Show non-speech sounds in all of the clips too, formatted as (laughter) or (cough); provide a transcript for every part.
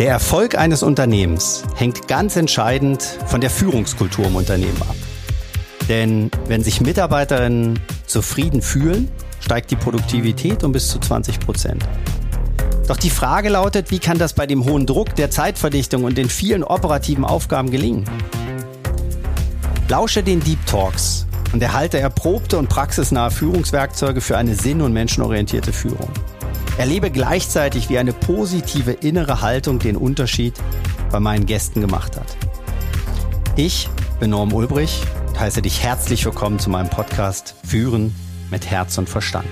Der Erfolg eines Unternehmens hängt ganz entscheidend von der Führungskultur im Unternehmen ab. Denn wenn sich Mitarbeiterinnen zufrieden fühlen, steigt die Produktivität um bis zu 20 Prozent. Doch die Frage lautet, wie kann das bei dem hohen Druck, der Zeitverdichtung und den vielen operativen Aufgaben gelingen? Lausche den Deep Talks und erhalte erprobte und praxisnahe Führungswerkzeuge für eine sinn- und menschenorientierte Führung. Erlebe gleichzeitig, wie eine positive innere Haltung den Unterschied bei meinen Gästen gemacht hat. Ich bin Norm Ulbrich und heiße dich herzlich willkommen zu meinem Podcast Führen mit Herz und Verstand.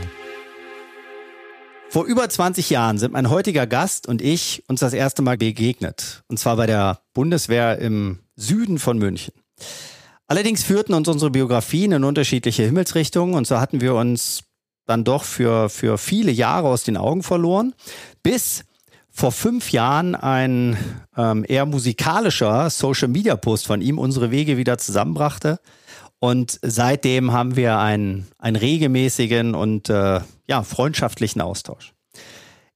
Vor über 20 Jahren sind mein heutiger Gast und ich uns das erste Mal begegnet. Und zwar bei der Bundeswehr im Süden von München. Allerdings führten uns unsere Biografien in unterschiedliche Himmelsrichtungen und so hatten wir uns dann doch für, für viele Jahre aus den Augen verloren, bis vor fünf Jahren ein ähm, eher musikalischer Social-Media-Post von ihm unsere Wege wieder zusammenbrachte. Und seitdem haben wir einen, einen regelmäßigen und äh, ja, freundschaftlichen Austausch.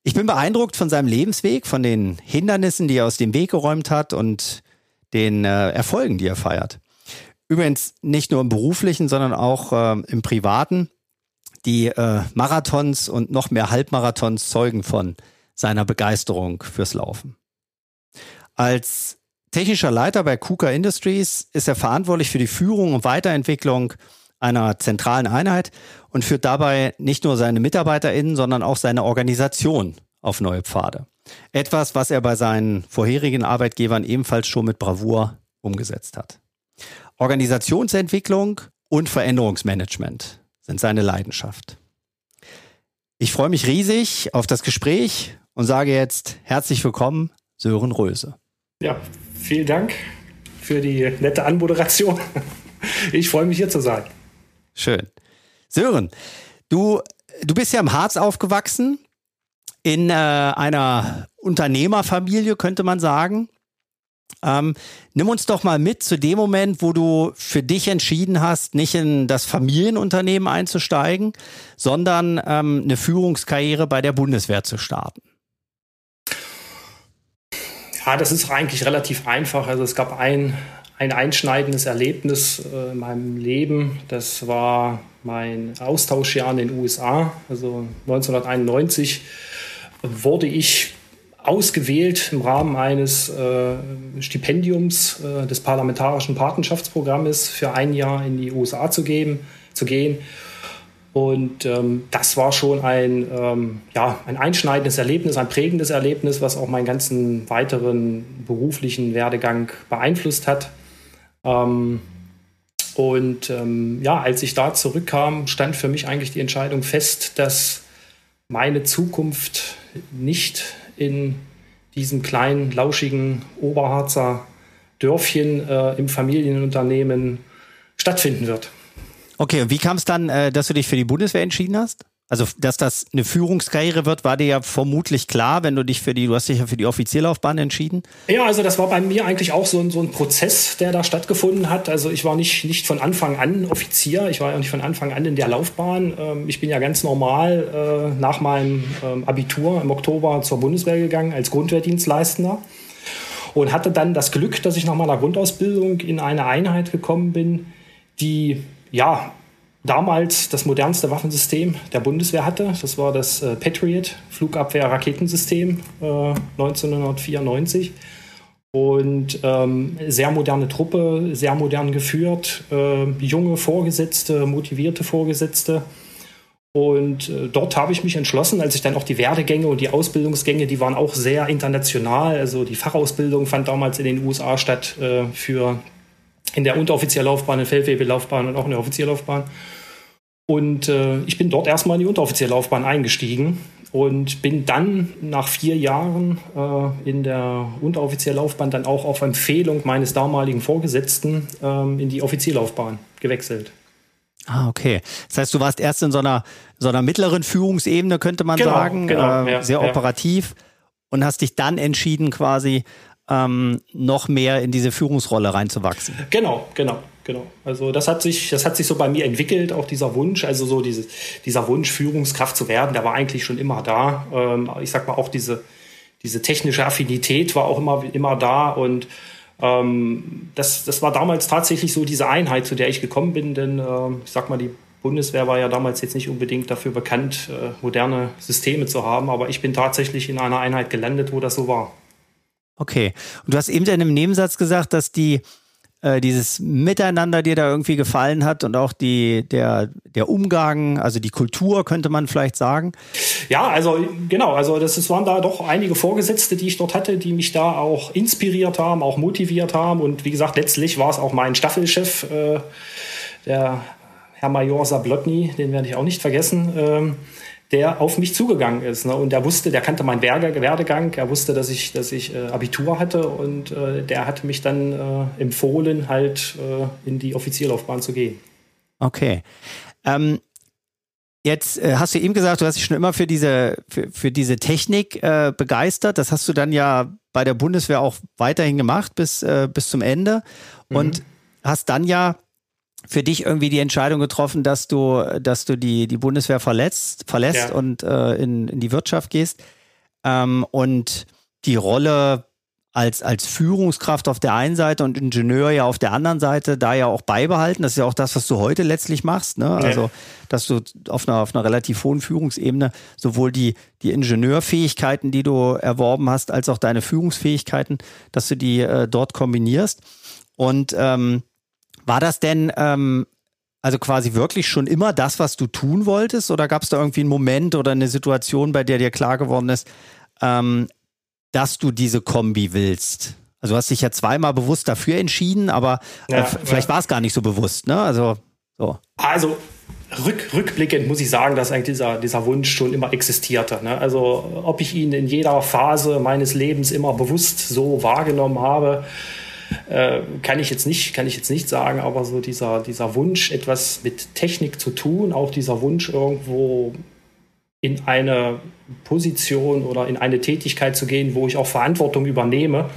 Ich bin beeindruckt von seinem Lebensweg, von den Hindernissen, die er aus dem Weg geräumt hat und den äh, Erfolgen, die er feiert. Übrigens nicht nur im beruflichen, sondern auch äh, im privaten. Die äh, Marathons und noch mehr Halbmarathons zeugen von seiner Begeisterung fürs Laufen. Als technischer Leiter bei KUKA Industries ist er verantwortlich für die Führung und Weiterentwicklung einer zentralen Einheit und führt dabei nicht nur seine MitarbeiterInnen, sondern auch seine Organisation auf neue Pfade. Etwas, was er bei seinen vorherigen Arbeitgebern ebenfalls schon mit Bravour umgesetzt hat. Organisationsentwicklung und Veränderungsmanagement sind seine Leidenschaft. Ich freue mich riesig auf das Gespräch und sage jetzt herzlich willkommen, Sören Röse. Ja, vielen Dank für die nette Anmoderation. Ich freue mich hier zu sein. Schön. Sören, du, du bist ja im Harz aufgewachsen, in äh, einer Unternehmerfamilie, könnte man sagen. Ähm, nimm uns doch mal mit zu dem Moment, wo du für dich entschieden hast, nicht in das Familienunternehmen einzusteigen, sondern ähm, eine Führungskarriere bei der Bundeswehr zu starten. Ja, das ist eigentlich relativ einfach. Also es gab ein, ein einschneidendes Erlebnis äh, in meinem Leben. Das war mein Austauschjahr in den USA. Also 1991 wurde ich ausgewählt im Rahmen eines äh, Stipendiums äh, des parlamentarischen Patenschaftsprogrammes für ein Jahr in die USA zu, geben, zu gehen. Und ähm, das war schon ein, ähm, ja, ein einschneidendes Erlebnis, ein prägendes Erlebnis, was auch meinen ganzen weiteren beruflichen Werdegang beeinflusst hat. Ähm, und ähm, ja, als ich da zurückkam, stand für mich eigentlich die Entscheidung fest, dass meine Zukunft nicht in diesem kleinen, lauschigen Oberharzer Dörfchen äh, im Familienunternehmen stattfinden wird. Okay, und wie kam es dann, äh, dass du dich für die Bundeswehr entschieden hast? Also, dass das eine Führungskarriere wird, war dir ja vermutlich klar, wenn du dich für die, du hast dich ja für die Offizierlaufbahn entschieden. Ja, also das war bei mir eigentlich auch so ein, so ein Prozess, der da stattgefunden hat. Also ich war nicht, nicht von Anfang an Offizier, ich war ja nicht von Anfang an in der Laufbahn. Ähm, ich bin ja ganz normal äh, nach meinem ähm, Abitur im Oktober zur Bundeswehr gegangen als Grundwehrdienstleistender und hatte dann das Glück, dass ich nach meiner Grundausbildung in eine Einheit gekommen bin, die ja damals das modernste Waffensystem der Bundeswehr hatte. Das war das äh, Patriot Flugabwehr-Raketensystem äh, 1994. Und ähm, sehr moderne Truppe, sehr modern geführt, äh, junge Vorgesetzte, motivierte Vorgesetzte. Und äh, dort habe ich mich entschlossen, als ich dann auch die Werdegänge und die Ausbildungsgänge, die waren auch sehr international. Also die Fachausbildung fand damals in den USA statt äh, für in der Unteroffizierlaufbahn, in der Feldwebelaufbahn und auch in der Offizierlaufbahn. Und äh, ich bin dort erstmal in die Unteroffizierlaufbahn eingestiegen und bin dann nach vier Jahren äh, in der Unteroffizierlaufbahn dann auch auf Empfehlung meines damaligen Vorgesetzten äh, in die Offizierlaufbahn gewechselt. Ah, okay. Das heißt, du warst erst in so einer, so einer mittleren Führungsebene, könnte man genau, sagen, genau, äh, ja, sehr operativ ja. und hast dich dann entschieden, quasi ähm, noch mehr in diese Führungsrolle reinzuwachsen. Genau, genau, genau. Also das hat sich, das hat sich so bei mir entwickelt, auch dieser Wunsch, also so dieses, dieser Wunsch, Führungskraft zu werden, der war eigentlich schon immer da. Ähm, ich sag mal auch diese, diese technische Affinität war auch immer, immer da und ähm, das, das war damals tatsächlich so diese Einheit, zu der ich gekommen bin, denn äh, ich sag mal, die Bundeswehr war ja damals jetzt nicht unbedingt dafür bekannt, äh, moderne Systeme zu haben, aber ich bin tatsächlich in einer Einheit gelandet, wo das so war. Okay. Und du hast eben in einem Nebensatz gesagt, dass die äh, dieses Miteinander dir da irgendwie gefallen hat und auch die, der, der Umgang, also die Kultur, könnte man vielleicht sagen? Ja, also genau, also das, das waren da doch einige Vorgesetzte, die ich dort hatte, die mich da auch inspiriert haben, auch motiviert haben. Und wie gesagt, letztlich war es auch mein Staffelchef, äh, der Herr Major Sablotny, den werde ich auch nicht vergessen. Ähm, der auf mich zugegangen ist. Ne? Und der wusste, der kannte meinen Werdegang, er wusste, dass ich, dass ich äh, Abitur hatte und äh, der hat mich dann äh, empfohlen, halt äh, in die Offizierlaufbahn zu gehen. Okay. Ähm, jetzt äh, hast du eben gesagt, du hast dich schon immer für diese, für, für diese Technik äh, begeistert. Das hast du dann ja bei der Bundeswehr auch weiterhin gemacht bis, bis zum Ende. Mhm. Und hast dann ja für dich irgendwie die Entscheidung getroffen, dass du, dass du die, die Bundeswehr verletzt, verlässt ja. und äh, in, in die Wirtschaft gehst. Ähm, und die Rolle als, als Führungskraft auf der einen Seite und Ingenieur ja auf der anderen Seite da ja auch beibehalten. Das ist ja auch das, was du heute letztlich machst. Ne? Also, dass du auf einer, auf einer relativ hohen Führungsebene sowohl die, die Ingenieurfähigkeiten, die du erworben hast, als auch deine Führungsfähigkeiten, dass du die äh, dort kombinierst. Und ähm, war das denn ähm, also quasi wirklich schon immer das, was du tun wolltest? Oder gab es da irgendwie einen Moment oder eine Situation, bei der dir klar geworden ist, ähm, dass du diese Kombi willst? Also du hast dich ja zweimal bewusst dafür entschieden, aber äh, ja, vielleicht ja. war es gar nicht so bewusst, ne? Also so. Also rück, rückblickend muss ich sagen, dass eigentlich dieser, dieser Wunsch schon immer existierte. Ne? Also ob ich ihn in jeder Phase meines Lebens immer bewusst so wahrgenommen habe, äh, kann ich jetzt nicht, kann ich jetzt nicht sagen, aber so dieser, dieser Wunsch, etwas mit Technik zu tun, auch dieser Wunsch irgendwo in eine Position oder in eine Tätigkeit zu gehen, wo ich auch Verantwortung übernehme,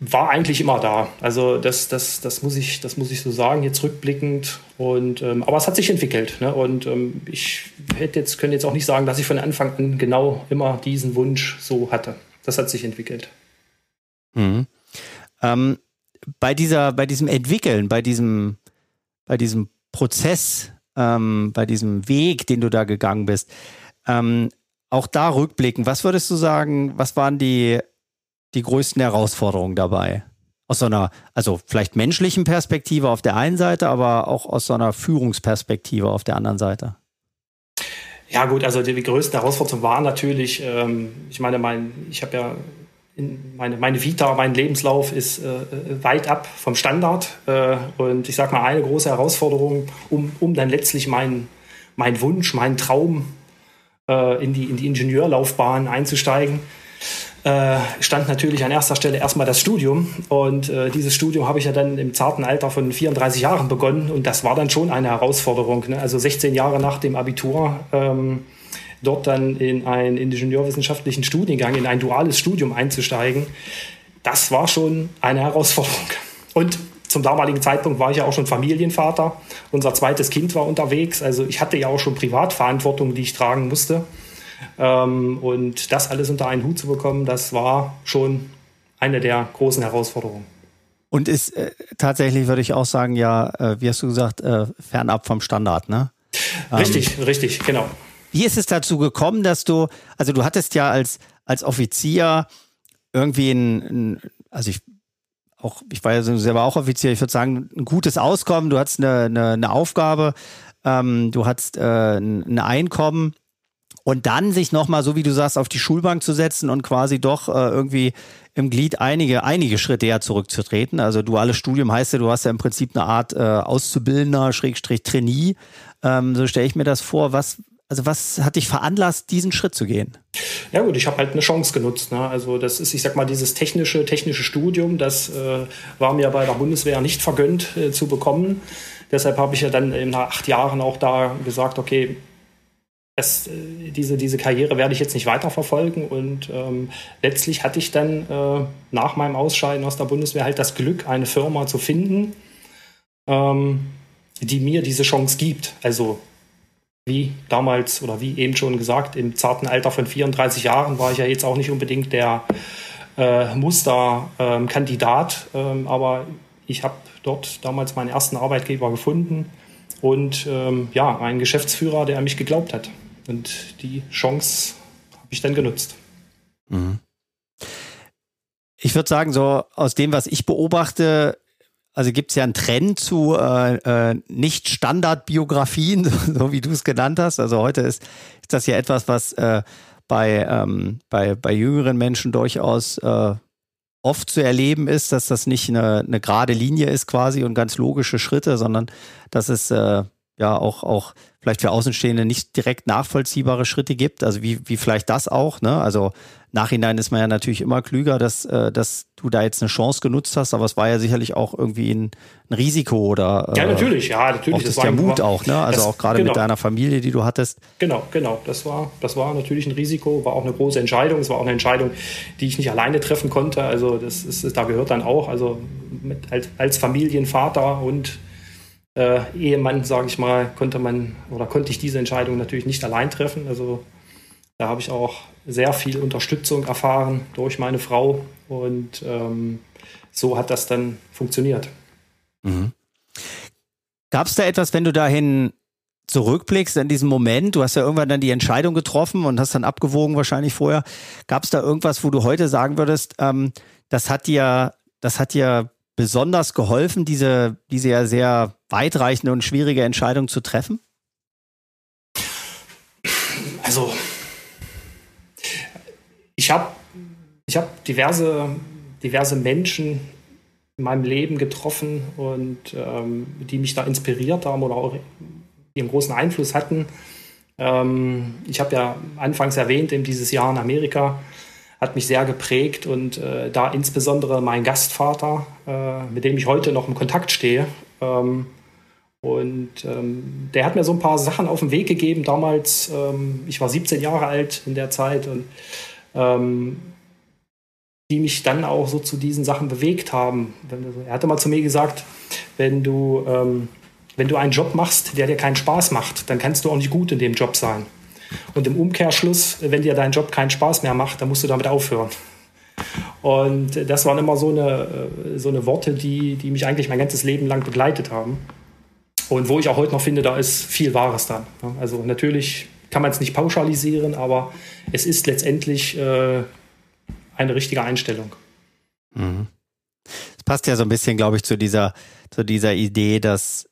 war eigentlich immer da. Also das, das, das, muss, ich, das muss ich so sagen, jetzt rückblickend. Und, ähm, aber es hat sich entwickelt. Ne? Und ähm, ich hätte jetzt, könnte jetzt auch nicht sagen, dass ich von Anfang an genau immer diesen Wunsch so hatte. Das hat sich entwickelt. Mhm. Ähm, bei dieser, bei diesem Entwickeln, bei diesem, bei diesem Prozess, ähm, bei diesem Weg, den du da gegangen bist, ähm, auch da rückblicken, was würdest du sagen, was waren die, die größten Herausforderungen dabei? Aus so einer, also vielleicht menschlichen Perspektive auf der einen Seite, aber auch aus so einer Führungsperspektive auf der anderen Seite. Ja gut, also die, größten Herausforderungen waren natürlich, ähm, ich meine, mein, ich habe ja meine, meine Vita, mein Lebenslauf ist äh, weit ab vom Standard. Äh, und ich sage mal, eine große Herausforderung, um, um dann letztlich meinen mein Wunsch, meinen Traum äh, in, die, in die Ingenieurlaufbahn einzusteigen, äh, stand natürlich an erster Stelle erstmal das Studium. Und äh, dieses Studium habe ich ja dann im zarten Alter von 34 Jahren begonnen. Und das war dann schon eine Herausforderung. Ne? Also 16 Jahre nach dem Abitur. Ähm, dort dann in einen ingenieurwissenschaftlichen Studiengang, in ein duales Studium einzusteigen, das war schon eine Herausforderung. Und zum damaligen Zeitpunkt war ich ja auch schon Familienvater. Unser zweites Kind war unterwegs. Also ich hatte ja auch schon Privatverantwortung, die ich tragen musste. Ähm, und das alles unter einen Hut zu bekommen, das war schon eine der großen Herausforderungen. Und ist äh, tatsächlich, würde ich auch sagen, ja, äh, wie hast du gesagt, äh, fernab vom Standard, ne? Richtig, ähm, richtig, genau. Wie ist es dazu gekommen, dass du, also du hattest ja als, als Offizier irgendwie ein, ein also ich auch, ich war ja selber auch Offizier, ich würde sagen, ein gutes Auskommen, du hattest eine, eine, eine Aufgabe, ähm, du hattest äh, ein Einkommen und dann sich nochmal, so wie du sagst, auf die Schulbank zu setzen und quasi doch äh, irgendwie im Glied einige, einige Schritte eher zurückzutreten. Also duales Studium heißt ja, du hast ja im Prinzip eine Art äh, Auszubildender, Schrägstrich Trainee. Ähm, so stelle ich mir das vor. Was, also was hat dich veranlasst, diesen Schritt zu gehen? Ja gut, ich habe halt eine Chance genutzt. Ne? Also das ist, ich sag mal, dieses technische, technische Studium, das äh, war mir bei der Bundeswehr nicht vergönnt äh, zu bekommen. Deshalb habe ich ja dann nach acht Jahren auch da gesagt, okay, es, äh, diese, diese Karriere werde ich jetzt nicht weiterverfolgen. Und ähm, letztlich hatte ich dann äh, nach meinem Ausscheiden aus der Bundeswehr halt das Glück, eine Firma zu finden, ähm, die mir diese Chance gibt. Also wie damals oder wie eben schon gesagt, im zarten Alter von 34 Jahren war ich ja jetzt auch nicht unbedingt der äh, Musterkandidat, ähm, aber ich habe dort damals meinen ersten Arbeitgeber gefunden und ähm, ja, einen Geschäftsführer, der an mich geglaubt hat. Und die Chance habe ich dann genutzt. Mhm. Ich würde sagen, so aus dem, was ich beobachte, also gibt es ja einen Trend zu äh, äh, Nicht-Standard-Biografien, (laughs) so, wie du es genannt hast. Also heute ist, ist das ja etwas, was äh, bei, ähm, bei, bei jüngeren Menschen durchaus äh, oft zu erleben ist, dass das nicht eine, eine gerade Linie ist quasi und ganz logische Schritte, sondern dass es äh, ja auch, auch vielleicht für Außenstehende nicht direkt nachvollziehbare Schritte gibt. Also wie, wie vielleicht das auch, ne? Also Nachhinein ist man ja natürlich immer klüger, dass, äh, dass du da jetzt eine Chance genutzt hast, aber es war ja sicherlich auch irgendwie ein, ein Risiko oder äh, Ja, natürlich, ja, natürlich. Das, das war ja Mut auch, ne? Also das, auch gerade genau. mit deiner Familie, die du hattest. Genau, genau. Das war, das war natürlich ein Risiko, war auch eine große Entscheidung. Es war auch eine Entscheidung, die ich nicht alleine treffen konnte. Also das ist, da gehört dann auch, also mit, als, als Familienvater und äh, Ehemann, sage ich mal, konnte man oder konnte ich diese Entscheidung natürlich nicht allein treffen. Also da habe ich auch sehr viel Unterstützung erfahren durch meine Frau und ähm, so hat das dann funktioniert. Mhm. Gab es da etwas, wenn du dahin zurückblickst in diesem Moment, du hast ja irgendwann dann die Entscheidung getroffen und hast dann abgewogen wahrscheinlich vorher. Gab es da irgendwas, wo du heute sagen würdest, ähm, das hat dir, das hat dir besonders geholfen, diese, diese ja sehr weitreichende und schwierige Entscheidung zu treffen? Also, ich habe ich hab diverse, diverse Menschen in meinem Leben getroffen und ähm, die mich da inspiriert haben oder auch einen großen Einfluss hatten. Ähm, ich habe ja anfangs erwähnt, eben dieses Jahr in Amerika hat mich sehr geprägt und äh, da insbesondere mein Gastvater, äh, mit dem ich heute noch im Kontakt stehe. Ähm, und ähm, der hat mir so ein paar Sachen auf den Weg gegeben damals. Ähm, ich war 17 Jahre alt in der Zeit und ähm, die mich dann auch so zu diesen Sachen bewegt haben. Er hatte mal zu mir gesagt, wenn du, ähm, wenn du einen Job machst, der dir keinen Spaß macht, dann kannst du auch nicht gut in dem Job sein. Und im Umkehrschluss, wenn dir dein Job keinen Spaß mehr macht, dann musst du damit aufhören. Und das waren immer so eine, äh, so eine Worte, die, die mich eigentlich mein ganzes Leben lang begleitet haben. Und wo ich auch heute noch finde, da ist viel Wahres dran. Also natürlich kann man es nicht pauschalisieren, aber es ist letztendlich äh, eine richtige Einstellung. Mhm. Es passt ja so ein bisschen, glaube ich, zu dieser, zu dieser Idee, dass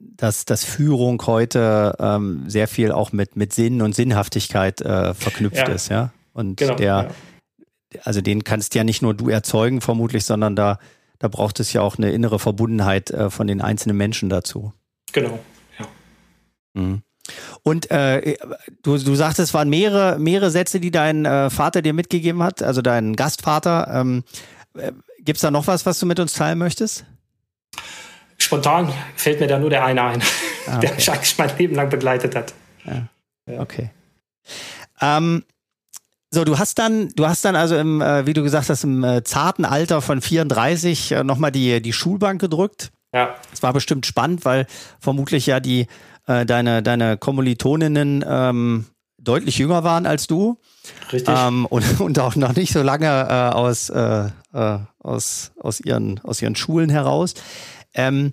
dass, dass Führung heute ähm, sehr viel auch mit, mit Sinn und Sinnhaftigkeit äh, verknüpft ja. ist, ja. Und genau, der, ja. Also den kannst ja nicht nur du erzeugen, vermutlich, sondern da, da braucht es ja auch eine innere Verbundenheit äh, von den einzelnen Menschen dazu. Genau, ja. Mhm. Und äh, du, du sagst, es waren mehrere, mehrere Sätze, die dein äh, Vater dir mitgegeben hat, also dein Gastvater. Ähm, äh, Gibt es da noch was, was du mit uns teilen möchtest? Spontan fällt mir da nur der eine ein, ah, (laughs) okay. der mich eigentlich mein Leben lang begleitet hat. Ja. Okay. Ähm, so, du hast dann, du hast dann also im, äh, wie du gesagt hast, im äh, zarten Alter von 34 äh, nochmal die, die Schulbank gedrückt. Ja. Es war bestimmt spannend, weil vermutlich ja die, äh, deine, deine Kommilitoninnen ähm, deutlich jünger waren als du. Richtig. Ähm, und, (laughs) und auch noch nicht so lange äh, aus, äh, äh, aus, aus, ihren, aus ihren Schulen heraus. Ähm,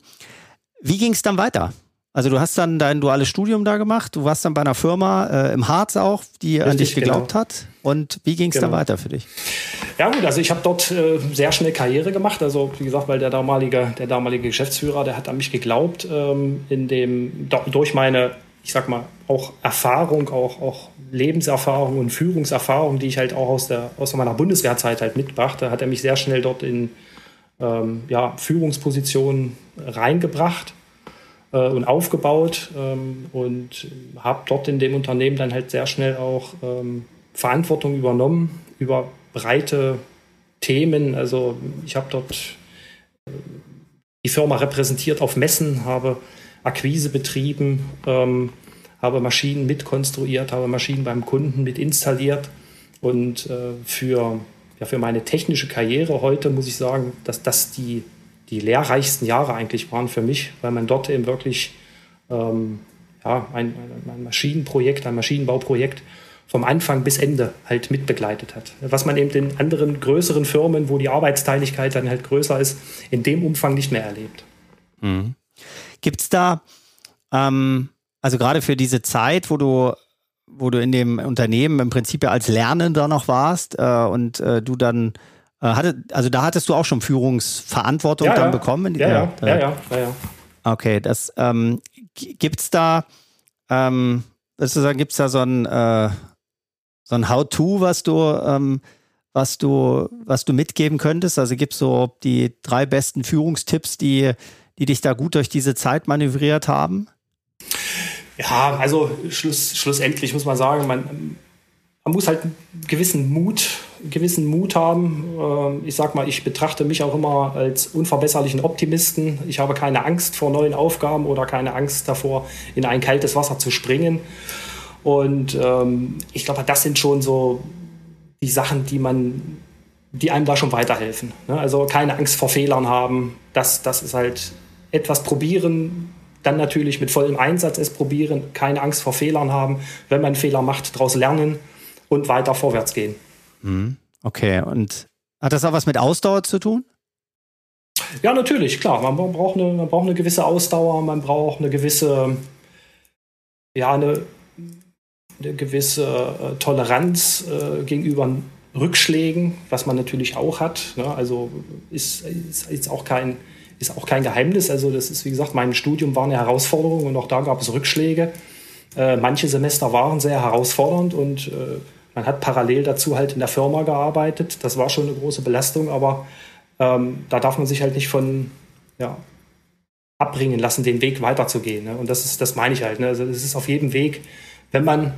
wie ging es dann weiter? Also du hast dann dein duales Studium da gemacht, du warst dann bei einer Firma äh, im Harz auch, die Richtig, an dich geglaubt genau. hat. Und wie ging es genau. dann weiter für dich? Ja gut, also ich habe dort äh, sehr schnell Karriere gemacht. Also wie gesagt, weil der damalige, der damalige Geschäftsführer, der hat an mich geglaubt, ähm, in dem, durch meine, ich sag mal, auch Erfahrung, auch, auch Lebenserfahrung und Führungserfahrung, die ich halt auch aus, der, aus meiner Bundeswehrzeit halt mitbrachte, hat er mich sehr schnell dort in ähm, ja, Führungspositionen reingebracht äh, und aufgebaut ähm, und habe dort in dem Unternehmen dann halt sehr schnell auch ähm, Verantwortung übernommen über breite Themen. Also ich habe dort äh, die Firma repräsentiert auf Messen, habe Akquise betrieben, ähm, habe Maschinen mitkonstruiert, habe Maschinen beim Kunden mit installiert und äh, für ja, für meine technische Karriere heute muss ich sagen, dass das die, die lehrreichsten Jahre eigentlich waren für mich, weil man dort eben wirklich ähm, ja, ein, ein Maschinenprojekt, ein Maschinenbauprojekt vom Anfang bis Ende halt mitbegleitet hat. Was man eben in anderen größeren Firmen, wo die Arbeitsteiligkeit dann halt größer ist, in dem Umfang nicht mehr erlebt. Mhm. Gibt es da, ähm, also gerade für diese Zeit, wo du, wo du in dem Unternehmen im Prinzip ja als Lernender noch warst äh, und äh, du dann hatte, also da hattest du auch schon Führungsverantwortung ja, dann ja. bekommen? Ja, ja, ja, ja, ja, ja. Okay, das ähm, gibt es da, ähm, sozusagen, gibt es da so ein, äh, so ein How-To, was du, ähm, was du, was du mitgeben könntest? Also gibt es so die drei besten Führungstipps, die, die dich da gut durch diese Zeit manövriert haben? Ja, also schluss, schlussendlich muss man sagen, man, man muss halt einen gewissen Mut, gewissen Mut haben. Ähm, ich sag mal, ich betrachte mich auch immer als unverbesserlichen Optimisten. Ich habe keine Angst vor neuen Aufgaben oder keine Angst davor, in ein kaltes Wasser zu springen. Und ähm, ich glaube, das sind schon so die Sachen, die man, die einem da schon weiterhelfen. Ne? Also keine Angst vor Fehlern haben. Das, das ist halt etwas probieren, dann natürlich mit vollem Einsatz es probieren, keine Angst vor Fehlern haben. Wenn man Fehler macht, daraus lernen und weiter vorwärts gehen. Okay, und hat das auch was mit Ausdauer zu tun? Ja, natürlich, klar. Man braucht eine, man braucht eine gewisse Ausdauer, man braucht eine gewisse, ja, eine, eine gewisse äh, Toleranz äh, gegenüber Rückschlägen, was man natürlich auch hat. Ne? Also ist, ist, ist, auch kein, ist auch kein Geheimnis. Also das ist, wie gesagt, mein Studium war eine Herausforderung und auch da gab es Rückschläge. Äh, manche Semester waren sehr herausfordernd und äh, man hat parallel dazu halt in der Firma gearbeitet. Das war schon eine große Belastung, aber ähm, da darf man sich halt nicht von ja, abbringen lassen, den Weg weiterzugehen. Ne? Und das ist, das meine ich halt. Ne? Also es ist auf jedem Weg, wenn man,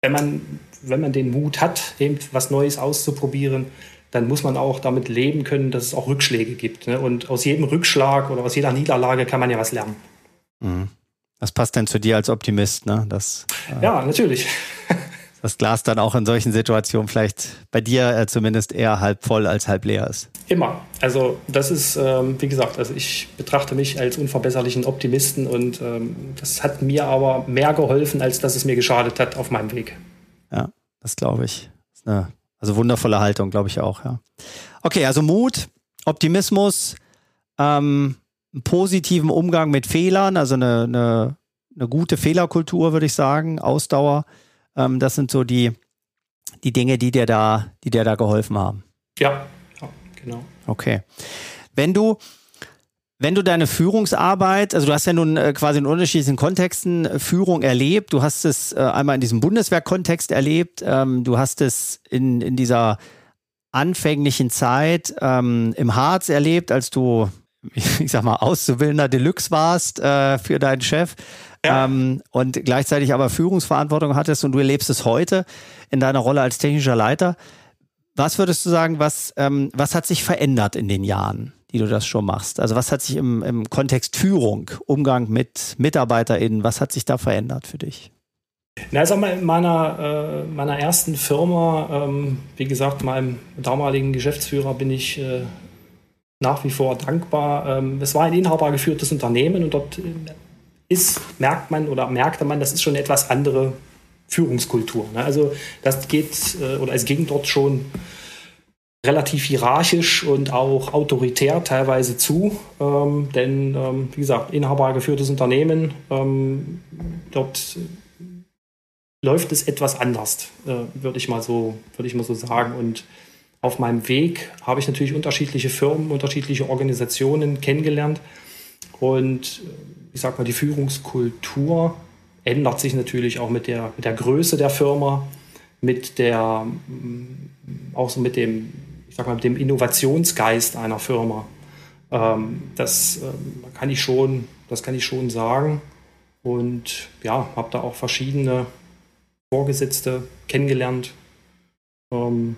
wenn man, wenn man den Mut hat, eben was Neues auszuprobieren, dann muss man auch damit leben können, dass es auch Rückschläge gibt. Ne? Und aus jedem Rückschlag oder aus jeder Niederlage kann man ja was lernen. Mhm. Das passt denn zu dir als Optimist, ne? Das, äh, ja, natürlich. Das Glas dann auch in solchen Situationen vielleicht bei dir äh, zumindest eher halb voll als halb leer ist. Immer. Also das ist, ähm, wie gesagt, also ich betrachte mich als unverbesserlichen Optimisten und ähm, das hat mir aber mehr geholfen, als dass es mir geschadet hat auf meinem Weg. Ja, das glaube ich. Das eine, also wundervolle Haltung, glaube ich auch, ja. Okay, also Mut, Optimismus, ähm, einen positiven Umgang mit Fehlern, also eine, eine, eine gute Fehlerkultur, würde ich sagen, Ausdauer. Ähm, das sind so die, die Dinge, die dir da, die dir da geholfen haben. Ja, ja genau. Okay. Wenn du, wenn du deine Führungsarbeit, also du hast ja nun äh, quasi in unterschiedlichen Kontexten äh, Führung erlebt. Du hast es äh, einmal in diesem Bundeswehrkontext erlebt. Ähm, du hast es in, in dieser anfänglichen Zeit ähm, im Harz erlebt, als du (laughs) ich sag mal, Auszubildender Deluxe warst äh, für deinen Chef ja. ähm, und gleichzeitig aber Führungsverantwortung hattest und du erlebst es heute in deiner Rolle als technischer Leiter. Was würdest du sagen, was, ähm, was hat sich verändert in den Jahren, die du das schon machst? Also was hat sich im, im Kontext Führung, Umgang mit MitarbeiterInnen, was hat sich da verändert für dich? Na, sag mal, in meiner, äh, meiner ersten Firma, ähm, wie gesagt, meinem damaligen Geschäftsführer bin ich äh, nach wie vor dankbar. Ähm, es war ein inhabergeführtes Unternehmen und dort ist, merkt man oder merkte man, das ist schon eine etwas andere Führungskultur. Ne? Also das geht äh, oder es ging dort schon relativ hierarchisch und auch autoritär teilweise zu. Ähm, denn, ähm, wie gesagt, inhabergeführtes Unternehmen, ähm, dort läuft es etwas anders, äh, würde ich mal so, würde ich mal so sagen. Und auf meinem Weg habe ich natürlich unterschiedliche Firmen, unterschiedliche Organisationen kennengelernt. Und äh, ich sag mal, die Führungskultur ändert sich natürlich auch mit der, mit der Größe der Firma, mit der, mm, auch so mit dem, ich sag mal, mit dem Innovationsgeist einer Firma. Ähm, das ähm, kann ich schon, das kann ich schon sagen. Und ja, habe da auch verschiedene Vorgesetzte kennengelernt. Ähm,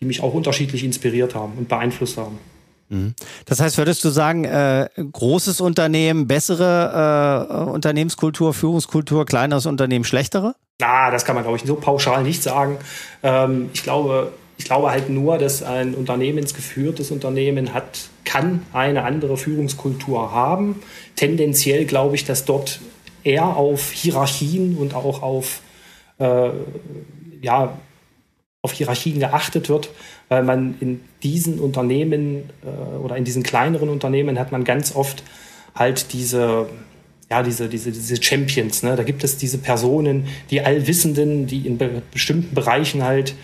die mich auch unterschiedlich inspiriert haben und beeinflusst haben. Mhm. Das heißt, würdest du sagen, äh, großes Unternehmen, bessere äh, Unternehmenskultur, Führungskultur, kleineres Unternehmen, schlechtere? Na, das kann man, glaube ich, so pauschal nicht sagen. Ähm, ich glaube, ich glaube halt nur, dass ein unternehmensgeführtes Unternehmen hat, kann eine andere Führungskultur haben. Tendenziell glaube ich, dass dort eher auf Hierarchien und auch auf, äh, ja, auf Hierarchien geachtet wird, weil man in diesen Unternehmen äh, oder in diesen kleineren Unternehmen hat man ganz oft halt diese, ja, diese, diese, diese Champions. Ne? Da gibt es diese Personen, die Allwissenden, die in be bestimmten Bereichen halt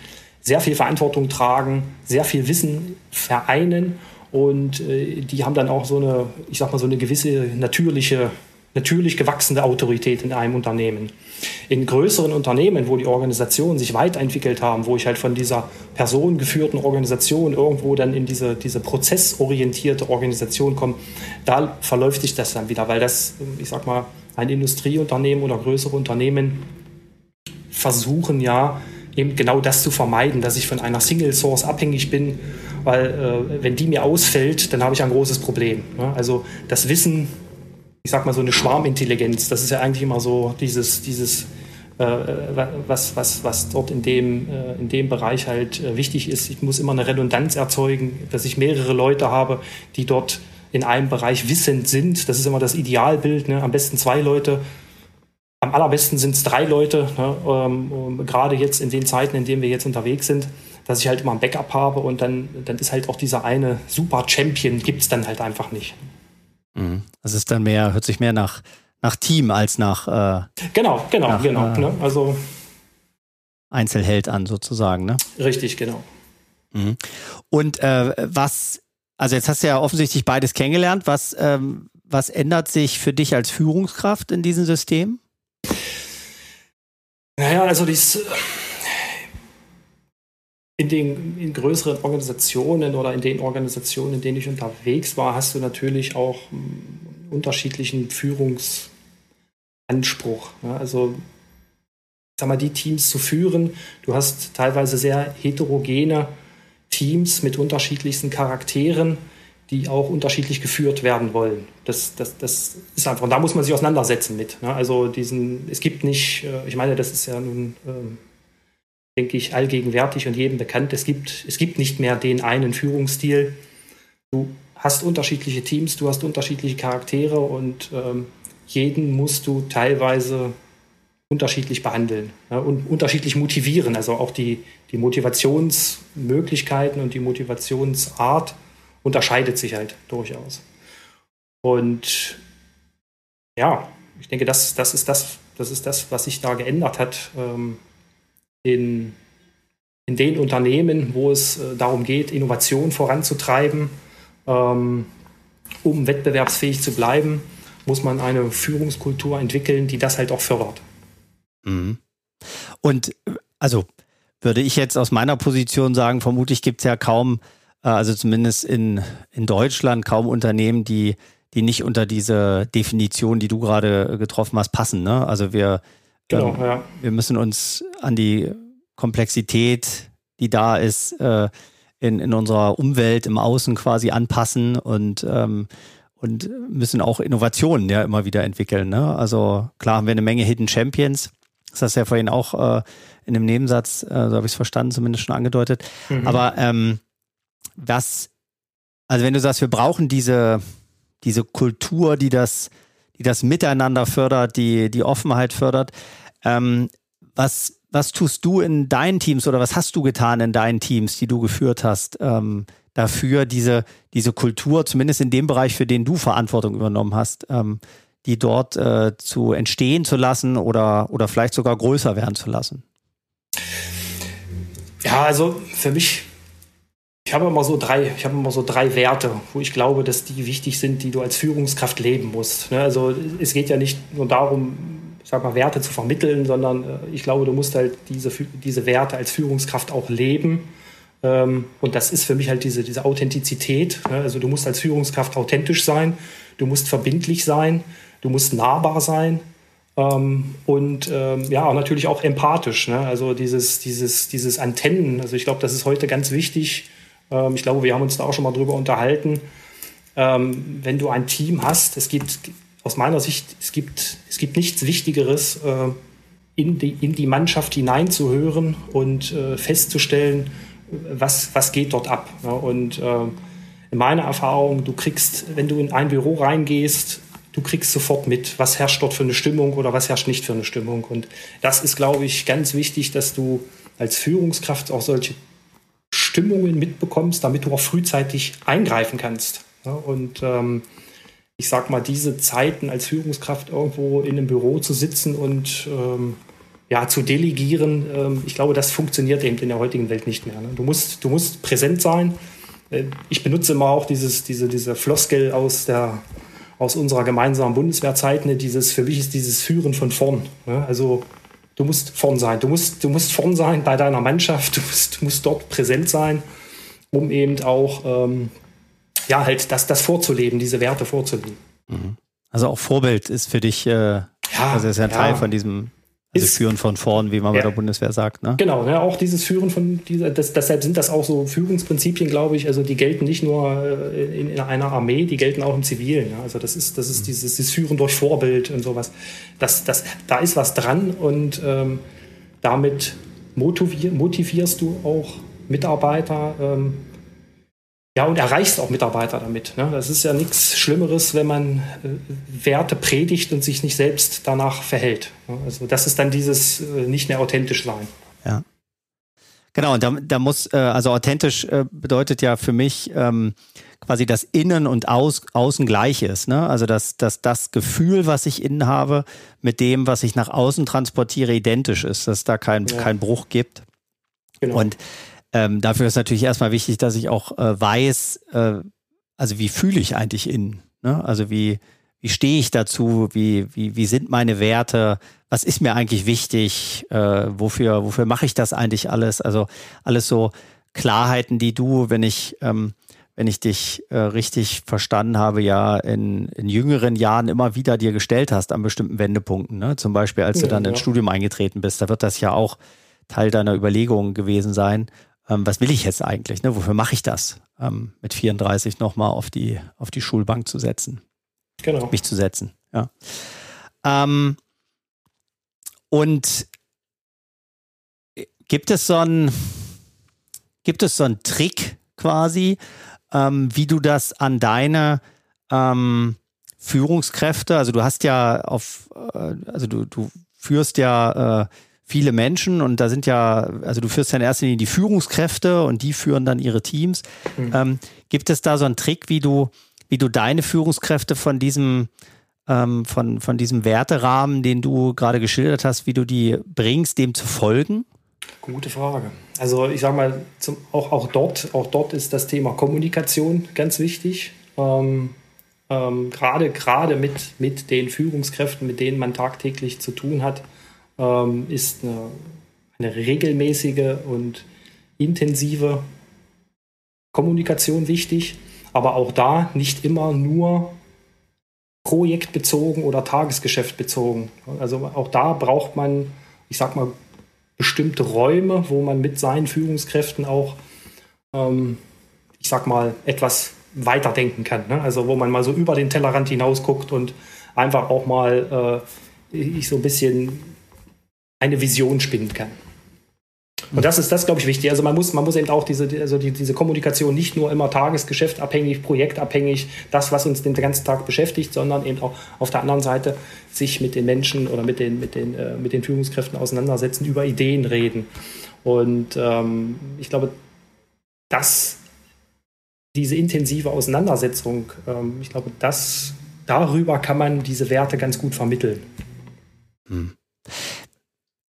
sehr viel Verantwortung tragen, sehr viel Wissen vereinen und äh, die haben dann auch so eine, ich sag mal, so eine gewisse natürliche natürlich gewachsene Autorität in einem Unternehmen. In größeren Unternehmen, wo die Organisationen sich weiterentwickelt haben, wo ich halt von dieser personengeführten Organisation irgendwo dann in diese, diese prozessorientierte Organisation komme, da verläuft sich das dann wieder, weil das, ich sag mal, ein Industrieunternehmen oder größere Unternehmen versuchen ja eben genau das zu vermeiden, dass ich von einer Single Source abhängig bin, weil äh, wenn die mir ausfällt, dann habe ich ein großes Problem. Ne? Also das Wissen ich sag mal, so eine Schwarmintelligenz. Das ist ja eigentlich immer so dieses, dieses äh, was, was, was dort in dem, äh, in dem Bereich halt äh, wichtig ist. Ich muss immer eine Redundanz erzeugen, dass ich mehrere Leute habe, die dort in einem Bereich wissend sind. Das ist immer das Idealbild. Ne? Am besten zwei Leute. Am allerbesten sind es drei Leute, ne? ähm, gerade jetzt in den Zeiten, in denen wir jetzt unterwegs sind, dass ich halt immer ein Backup habe und dann, dann ist halt auch dieser eine Super Champion, gibt es dann halt einfach nicht. Mhm. Das ist dann mehr, hört sich mehr nach, nach Team als nach. Äh, genau, genau, nach, genau. Äh, ne? Also Einzelheld an sozusagen, ne? Richtig, genau. Mhm. Und äh, was, also jetzt hast du ja offensichtlich beides kennengelernt. Was, ähm, was ändert sich für dich als Führungskraft in diesem System? Naja, also dies, in den in größeren Organisationen oder in den Organisationen, in denen ich unterwegs war, hast du natürlich auch einen hm, unterschiedlichen Führungsanspruch. Ja, also sag mal, die Teams zu führen. Du hast teilweise sehr heterogene Teams mit unterschiedlichsten Charakteren, die auch unterschiedlich geführt werden wollen. Das, das, das ist einfach, und da muss man sich auseinandersetzen mit. Ne? Also diesen, es gibt nicht, äh, ich meine, das ist ja nun ähm, denke ich, allgegenwärtig und jedem bekannt. Es gibt, es gibt nicht mehr den einen Führungsstil. Du hast unterschiedliche Teams, du hast unterschiedliche Charaktere und ähm, jeden musst du teilweise unterschiedlich behandeln ja, und unterschiedlich motivieren. Also auch die, die Motivationsmöglichkeiten und die Motivationsart unterscheidet sich halt durchaus. Und ja, ich denke, das, das, ist, das, das ist das, was sich da geändert hat. Ähm, in, in den Unternehmen, wo es äh, darum geht, Innovation voranzutreiben, ähm, um wettbewerbsfähig zu bleiben, muss man eine Führungskultur entwickeln, die das halt auch fördert. Mhm. Und also würde ich jetzt aus meiner Position sagen, vermutlich gibt es ja kaum, äh, also zumindest in, in Deutschland, kaum Unternehmen, die, die nicht unter diese Definition, die du gerade getroffen hast, passen. Ne? Also wir Genau, ähm, ja. Wir müssen uns an die Komplexität, die da ist, äh, in, in unserer Umwelt im Außen quasi anpassen und, ähm, und müssen auch Innovationen ja immer wieder entwickeln. Ne? Also klar haben wir eine Menge Hidden Champions. Das hast du ja vorhin auch äh, in einem Nebensatz, äh, so habe ich es verstanden, zumindest schon angedeutet. Mhm. Aber ähm, was, also wenn du sagst, wir brauchen diese, diese Kultur, die das die das Miteinander fördert, die die Offenheit fördert. Ähm, was, was tust du in deinen Teams oder was hast du getan in deinen Teams, die du geführt hast, ähm, dafür, diese, diese Kultur, zumindest in dem Bereich, für den du Verantwortung übernommen hast, ähm, die dort äh, zu entstehen zu lassen oder, oder vielleicht sogar größer werden zu lassen? Ja, also für mich ich habe immer so drei, ich habe immer so drei Werte, wo ich glaube, dass die wichtig sind, die du als Führungskraft leben musst. Ne? Also es geht ja nicht nur darum, ich sag mal, Werte zu vermitteln, sondern äh, ich glaube, du musst halt diese, diese Werte als Führungskraft auch leben. Ähm, und das ist für mich halt diese, diese Authentizität. Ne? Also du musst als Führungskraft authentisch sein, du musst verbindlich sein, du musst nahbar sein. Ähm, und ähm, ja, natürlich auch empathisch. Ne? Also dieses, dieses, dieses Antennen. Also ich glaube, das ist heute ganz wichtig, ich glaube, wir haben uns da auch schon mal drüber unterhalten. Ähm, wenn du ein Team hast, es gibt aus meiner Sicht, es gibt, es gibt nichts Wichtigeres, äh, in, die, in die Mannschaft hineinzuhören und äh, festzustellen, was, was geht dort ab. Und äh, in meiner Erfahrung, du kriegst, wenn du in ein Büro reingehst, du kriegst sofort mit, was herrscht dort für eine Stimmung oder was herrscht nicht für eine Stimmung. Und das ist, glaube ich, ganz wichtig, dass du als Führungskraft auch solche Stimmungen mitbekommst, damit du auch frühzeitig eingreifen kannst. Und ähm, ich sag mal, diese Zeiten als Führungskraft irgendwo in einem Büro zu sitzen und ähm, ja, zu delegieren, ähm, ich glaube, das funktioniert eben in der heutigen Welt nicht mehr. Ne? Du, musst, du musst präsent sein. Äh, ich benutze immer auch dieses, diese, diese Floskel aus, der, aus unserer gemeinsamen Bundeswehrzeit, ne? dieses, für mich ist dieses Führen von vorn. Ne? Also du musst vorn sein. Du musst, du musst vorn sein bei deiner Mannschaft, du musst, du musst dort präsent sein, um eben auch ähm, ja, halt das, das vorzuleben, diese Werte vorzuleben. Mhm. Also auch Vorbild ist für dich, äh, ja, also ist ja ein ja. Teil von diesem also ist, Führen von vorn, wie man ja, bei der Bundeswehr sagt. Ne? Genau, ja, auch dieses Führen von dieser, das, deshalb sind das auch so Führungsprinzipien, glaube ich. Also die gelten nicht nur äh, in, in einer Armee, die gelten auch im Zivilen. Ja? Also das ist, das ist mhm. dieses, dieses Führen durch Vorbild und sowas. Das, das, da ist was dran und ähm, damit motivier, motivierst du auch Mitarbeiter, ähm, ja, und erreichst auch Mitarbeiter damit. Ne? Das ist ja nichts Schlimmeres, wenn man äh, Werte predigt und sich nicht selbst danach verhält. Ne? Also das ist dann dieses äh, nicht mehr authentisch sein. Ja. Genau, und da, da muss, äh, also authentisch äh, bedeutet ja für mich ähm, quasi, dass Innen und Aus, Außen gleich ist. Ne? Also dass, dass das Gefühl, was ich innen habe, mit dem, was ich nach außen transportiere, identisch ist, dass es da kein, ja. kein Bruch gibt. Genau. Und ähm, dafür ist natürlich erstmal wichtig, dass ich auch äh, weiß, äh, also wie fühle ich eigentlich innen? Ne? Also wie, wie stehe ich dazu? Wie, wie, wie sind meine Werte? Was ist mir eigentlich wichtig? Äh, wofür, wofür mache ich das eigentlich alles? Also alles so Klarheiten, die du, wenn ich, ähm, wenn ich dich äh, richtig verstanden habe, ja in, in jüngeren Jahren immer wieder dir gestellt hast an bestimmten Wendepunkten. Ne? Zum Beispiel, als ja, du dann ja. ins Studium eingetreten bist, da wird das ja auch Teil deiner Überlegungen gewesen sein ähm, was will ich jetzt eigentlich? Ne? Wofür mache ich das? Ähm, mit 34 nochmal auf die, auf die Schulbank zu setzen. Genau. Mich zu setzen, ja. Ähm, und gibt es so einen, gibt es so einen Trick quasi, ähm, wie du das an deine ähm, Führungskräfte, also du hast ja auf, äh, also du, du führst ja äh, viele Menschen und da sind ja, also du führst ja in erster Linie die Führungskräfte und die führen dann ihre Teams. Mhm. Ähm, gibt es da so einen Trick, wie du, wie du deine Führungskräfte von diesem, ähm, von, von diesem Werterahmen, den du gerade geschildert hast, wie du die bringst, dem zu folgen? Gute Frage. Also ich sage mal, zum, auch, auch, dort, auch dort ist das Thema Kommunikation ganz wichtig. Ähm, ähm, gerade gerade mit, mit den Führungskräften, mit denen man tagtäglich zu tun hat, ähm, ist eine, eine regelmäßige und intensive Kommunikation wichtig, aber auch da nicht immer nur projektbezogen oder tagesgeschäftbezogen. Also auch da braucht man, ich sag mal, bestimmte Räume, wo man mit seinen Führungskräften auch, ähm, ich sag mal, etwas weiterdenken kann. Ne? Also wo man mal so über den Tellerrand hinaus guckt und einfach auch mal äh, ich so ein bisschen eine Vision spinnen kann. Und das ist das, glaube ich, wichtig. Also man muss, man muss eben auch diese, also die, diese Kommunikation nicht nur immer tagesgeschäftabhängig, projektabhängig, das, was uns den ganzen Tag beschäftigt, sondern eben auch auf der anderen Seite sich mit den Menschen oder mit den, mit den, äh, mit den Führungskräften auseinandersetzen, über Ideen reden. Und ähm, ich glaube, dass diese intensive Auseinandersetzung, ähm, ich glaube, das, darüber kann man diese Werte ganz gut vermitteln. Hm.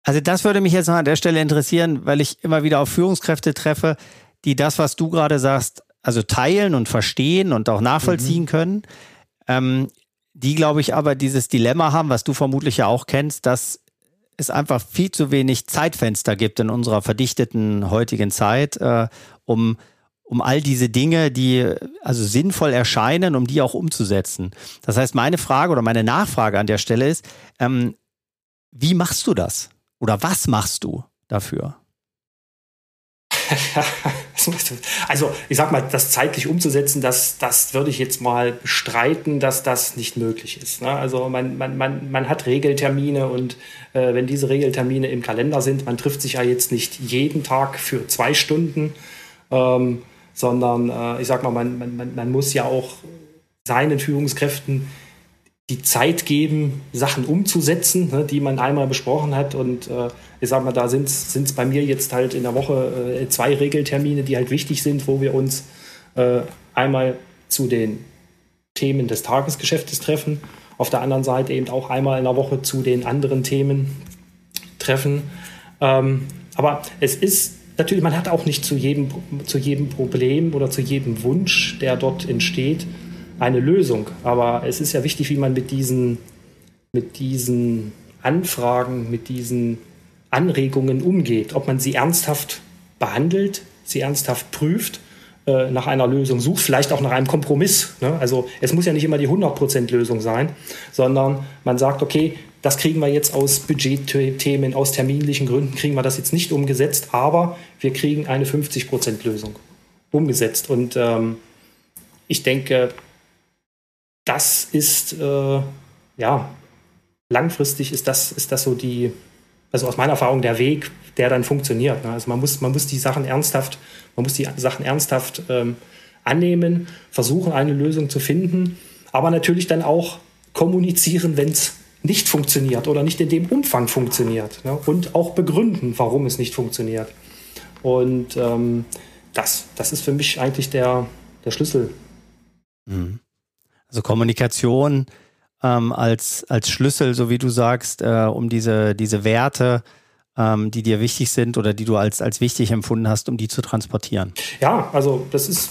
Also das würde mich jetzt noch an der Stelle interessieren, weil ich immer wieder auf Führungskräfte treffe, die das, was du gerade sagst, also teilen und verstehen und auch nachvollziehen mhm. können. Ähm, die, glaube ich, aber dieses Dilemma haben, was du vermutlich ja auch kennst, dass es einfach viel zu wenig Zeitfenster gibt in unserer verdichteten heutigen Zeit, äh, um, um all diese Dinge, die also sinnvoll erscheinen, um die auch umzusetzen. Das heißt, meine Frage oder meine Nachfrage an der Stelle ist, ähm, wie machst du das? Oder was machst du dafür? (laughs) also ich sag mal, das zeitlich umzusetzen, das, das würde ich jetzt mal bestreiten, dass das nicht möglich ist. Ne? Also man, man, man, man hat Regeltermine und äh, wenn diese Regeltermine im Kalender sind, man trifft sich ja jetzt nicht jeden Tag für zwei Stunden, ähm, sondern äh, ich sag mal, man, man, man muss ja auch seinen Führungskräften die Zeit geben, Sachen umzusetzen, ne, die man einmal besprochen hat. Und äh, ich sag mal, da sind es bei mir jetzt halt in der Woche äh, zwei Regeltermine, die halt wichtig sind, wo wir uns äh, einmal zu den Themen des Tagesgeschäftes treffen, auf der anderen Seite eben auch einmal in der Woche zu den anderen Themen treffen. Ähm, aber es ist natürlich, man hat auch nicht zu jedem, zu jedem Problem oder zu jedem Wunsch, der dort entsteht, eine Lösung. Aber es ist ja wichtig, wie man mit diesen, mit diesen Anfragen, mit diesen Anregungen umgeht. Ob man sie ernsthaft behandelt, sie ernsthaft prüft, äh, nach einer Lösung sucht, vielleicht auch nach einem Kompromiss. Ne? Also es muss ja nicht immer die 100% Lösung sein, sondern man sagt, okay, das kriegen wir jetzt aus Budgetthemen, aus terminlichen Gründen kriegen wir das jetzt nicht umgesetzt, aber wir kriegen eine 50% Lösung umgesetzt. Und ähm, ich denke, das ist, äh, ja, langfristig ist das, ist das so die, also aus meiner Erfahrung der Weg, der dann funktioniert. Ne? Also man muss, man muss die Sachen ernsthaft, man muss die Sachen ernsthaft ähm, annehmen, versuchen, eine Lösung zu finden, aber natürlich dann auch kommunizieren, wenn es nicht funktioniert oder nicht in dem Umfang funktioniert ne? und auch begründen, warum es nicht funktioniert. Und ähm, das, das ist für mich eigentlich der, der Schlüssel. Mhm. Also Kommunikation ähm, als, als Schlüssel, so wie du sagst, äh, um diese, diese Werte, ähm, die dir wichtig sind oder die du als, als wichtig empfunden hast, um die zu transportieren. Ja, also das ist,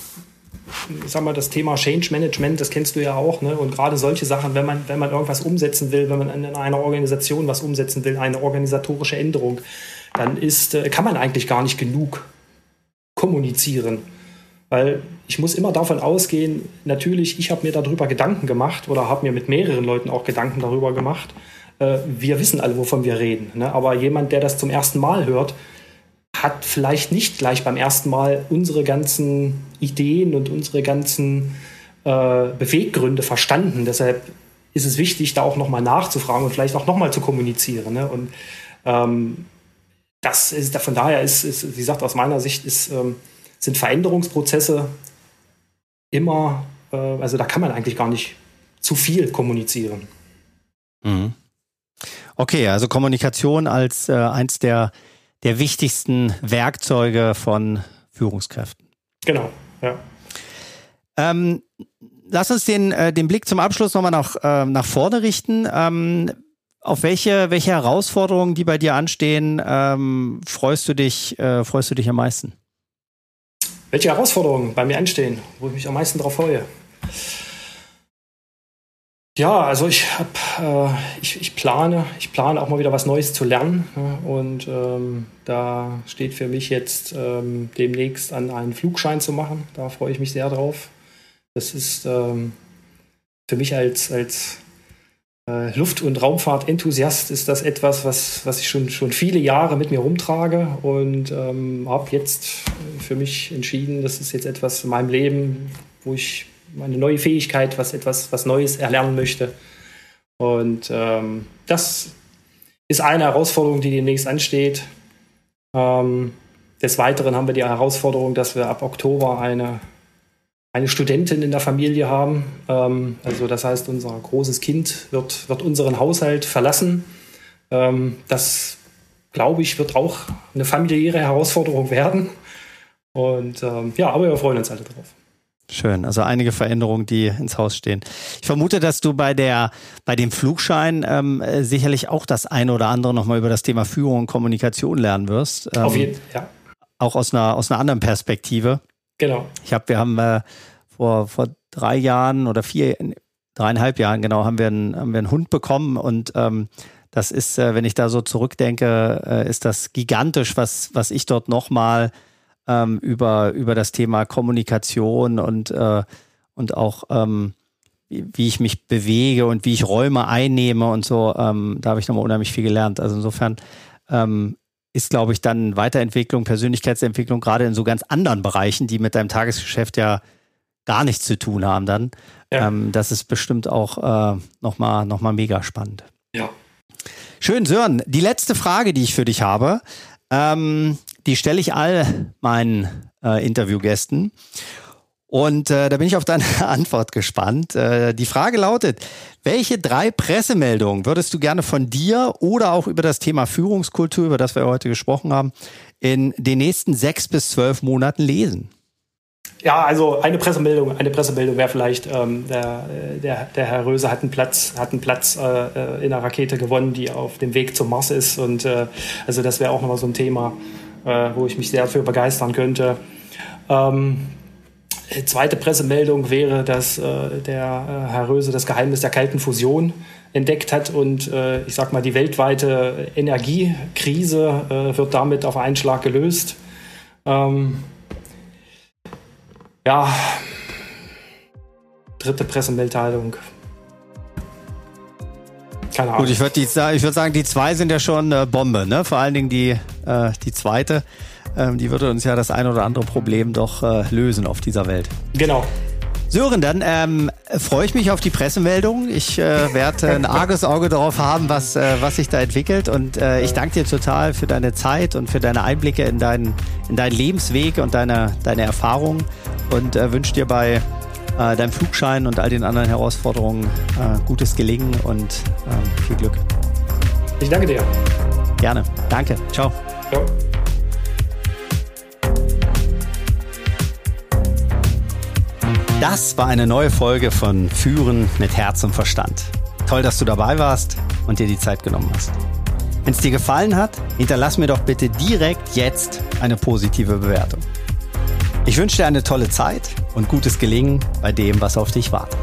ich sag mal, das Thema Change Management, das kennst du ja auch, ne? Und gerade solche Sachen, wenn man, wenn man irgendwas umsetzen will, wenn man in einer Organisation was umsetzen will, eine organisatorische Änderung, dann ist, äh, kann man eigentlich gar nicht genug kommunizieren. Weil ich muss immer davon ausgehen, natürlich, ich habe mir darüber Gedanken gemacht oder habe mir mit mehreren Leuten auch Gedanken darüber gemacht. Äh, wir wissen alle, wovon wir reden. Ne? Aber jemand, der das zum ersten Mal hört, hat vielleicht nicht gleich beim ersten Mal unsere ganzen Ideen und unsere ganzen äh, Beweggründe verstanden. Deshalb ist es wichtig, da auch nochmal nachzufragen und vielleicht auch nochmal zu kommunizieren. Ne? Und ähm, das ist, von daher ist, ist, wie gesagt, aus meiner Sicht ist ähm, sind Veränderungsprozesse immer, äh, also da kann man eigentlich gar nicht zu viel kommunizieren. Mhm. Okay, also Kommunikation als äh, eins der, der wichtigsten Werkzeuge von Führungskräften. Genau, ja. Ähm, lass uns den, äh, den Blick zum Abschluss nochmal nach, äh, nach vorne richten. Ähm, auf welche, welche Herausforderungen, die bei dir anstehen, ähm, freust du dich, äh, freust du dich am meisten? Welche Herausforderungen bei mir anstehen, wo ich mich am meisten darauf freue. Ja, also ich habe, äh, ich, ich, plane, ich plane auch mal wieder was Neues zu lernen ja, und ähm, da steht für mich jetzt ähm, demnächst an einen Flugschein zu machen. Da freue ich mich sehr drauf. Das ist ähm, für mich als, als Luft- und Raumfahrt-Enthusiast ist das etwas, was, was ich schon, schon viele Jahre mit mir rumtrage und ähm, habe jetzt für mich entschieden, das ist jetzt etwas in meinem Leben, wo ich meine neue Fähigkeit, was etwas, was Neues erlernen möchte. Und ähm, das ist eine Herausforderung, die demnächst ansteht. Ähm, des Weiteren haben wir die Herausforderung, dass wir ab Oktober eine eine Studentin in der Familie haben. Ähm, also das heißt, unser großes Kind wird, wird unseren Haushalt verlassen. Ähm, das, glaube ich, wird auch eine familiäre Herausforderung (laughs) werden. Und ähm, ja, aber wir freuen uns alle drauf. Schön, also einige Veränderungen, die ins Haus stehen. Ich vermute, dass du bei der bei dem Flugschein ähm, sicherlich auch das eine oder andere nochmal über das Thema Führung und Kommunikation lernen wirst. Ähm, Auf jeden Fall, ja. Auch aus einer aus einer anderen Perspektive. Genau. Ich habe, wir haben äh, vor, vor drei Jahren oder vier, dreieinhalb Jahren genau, haben wir einen, haben wir einen Hund bekommen und ähm, das ist, äh, wenn ich da so zurückdenke, äh, ist das gigantisch, was, was ich dort nochmal ähm, über, über das Thema Kommunikation und, äh, und auch ähm, wie, wie ich mich bewege und wie ich Räume einnehme und so, ähm, da habe ich nochmal unheimlich viel gelernt. Also insofern ähm, ist, glaube ich, dann Weiterentwicklung, Persönlichkeitsentwicklung, gerade in so ganz anderen Bereichen, die mit deinem Tagesgeschäft ja gar nichts zu tun haben dann. Ja. Ähm, das ist bestimmt auch äh, nochmal noch mal mega spannend. Ja. Schön, Sören. Die letzte Frage, die ich für dich habe, ähm, die stelle ich all meinen äh, Interviewgästen. Und äh, da bin ich auf deine (laughs) Antwort gespannt. Äh, die Frage lautet, welche drei Pressemeldungen würdest du gerne von dir oder auch über das Thema Führungskultur, über das wir heute gesprochen haben, in den nächsten sechs bis zwölf Monaten lesen? Ja, also eine Pressemeldung, eine Pressemeldung wäre vielleicht, ähm, der, der, der Herr Röse hat einen Platz, hat einen Platz äh, in der Rakete gewonnen, die auf dem Weg zum Mars ist. Und äh, also das wäre auch nochmal so ein Thema, äh, wo ich mich sehr für begeistern könnte. Ähm, zweite Pressemeldung wäre, dass äh, der äh, Herr Röse das Geheimnis der kalten Fusion entdeckt hat und äh, ich sag mal, die weltweite Energiekrise äh, wird damit auf einen Schlag gelöst. Ähm, ja, dritte Pressemitteilung. Keine Ahnung. Gut, ich würde würd sagen, die zwei sind ja schon äh, Bombe, ne? Vor allen Dingen die, äh, die zweite. Ähm, die würde uns ja das ein oder andere Problem doch äh, lösen auf dieser Welt. Genau. Sören, dann ähm, freue ich mich auf die Pressemeldung. Ich äh, werde ein (laughs) arges Auge darauf haben, was, äh, was sich da entwickelt. Und äh, ich danke dir total für deine Zeit und für deine Einblicke in deinen, in deinen Lebensweg und deine, deine Erfahrungen. Und äh, wünsche dir bei äh, deinem Flugschein und all den anderen Herausforderungen äh, gutes Gelingen und äh, viel Glück. Ich danke dir. Gerne. Danke. Ciao. Ciao. Das war eine neue Folge von Führen mit Herz und Verstand. Toll, dass du dabei warst und dir die Zeit genommen hast. Wenn es dir gefallen hat, hinterlass mir doch bitte direkt jetzt eine positive Bewertung. Ich wünsche dir eine tolle Zeit und gutes Gelingen bei dem, was auf dich wartet.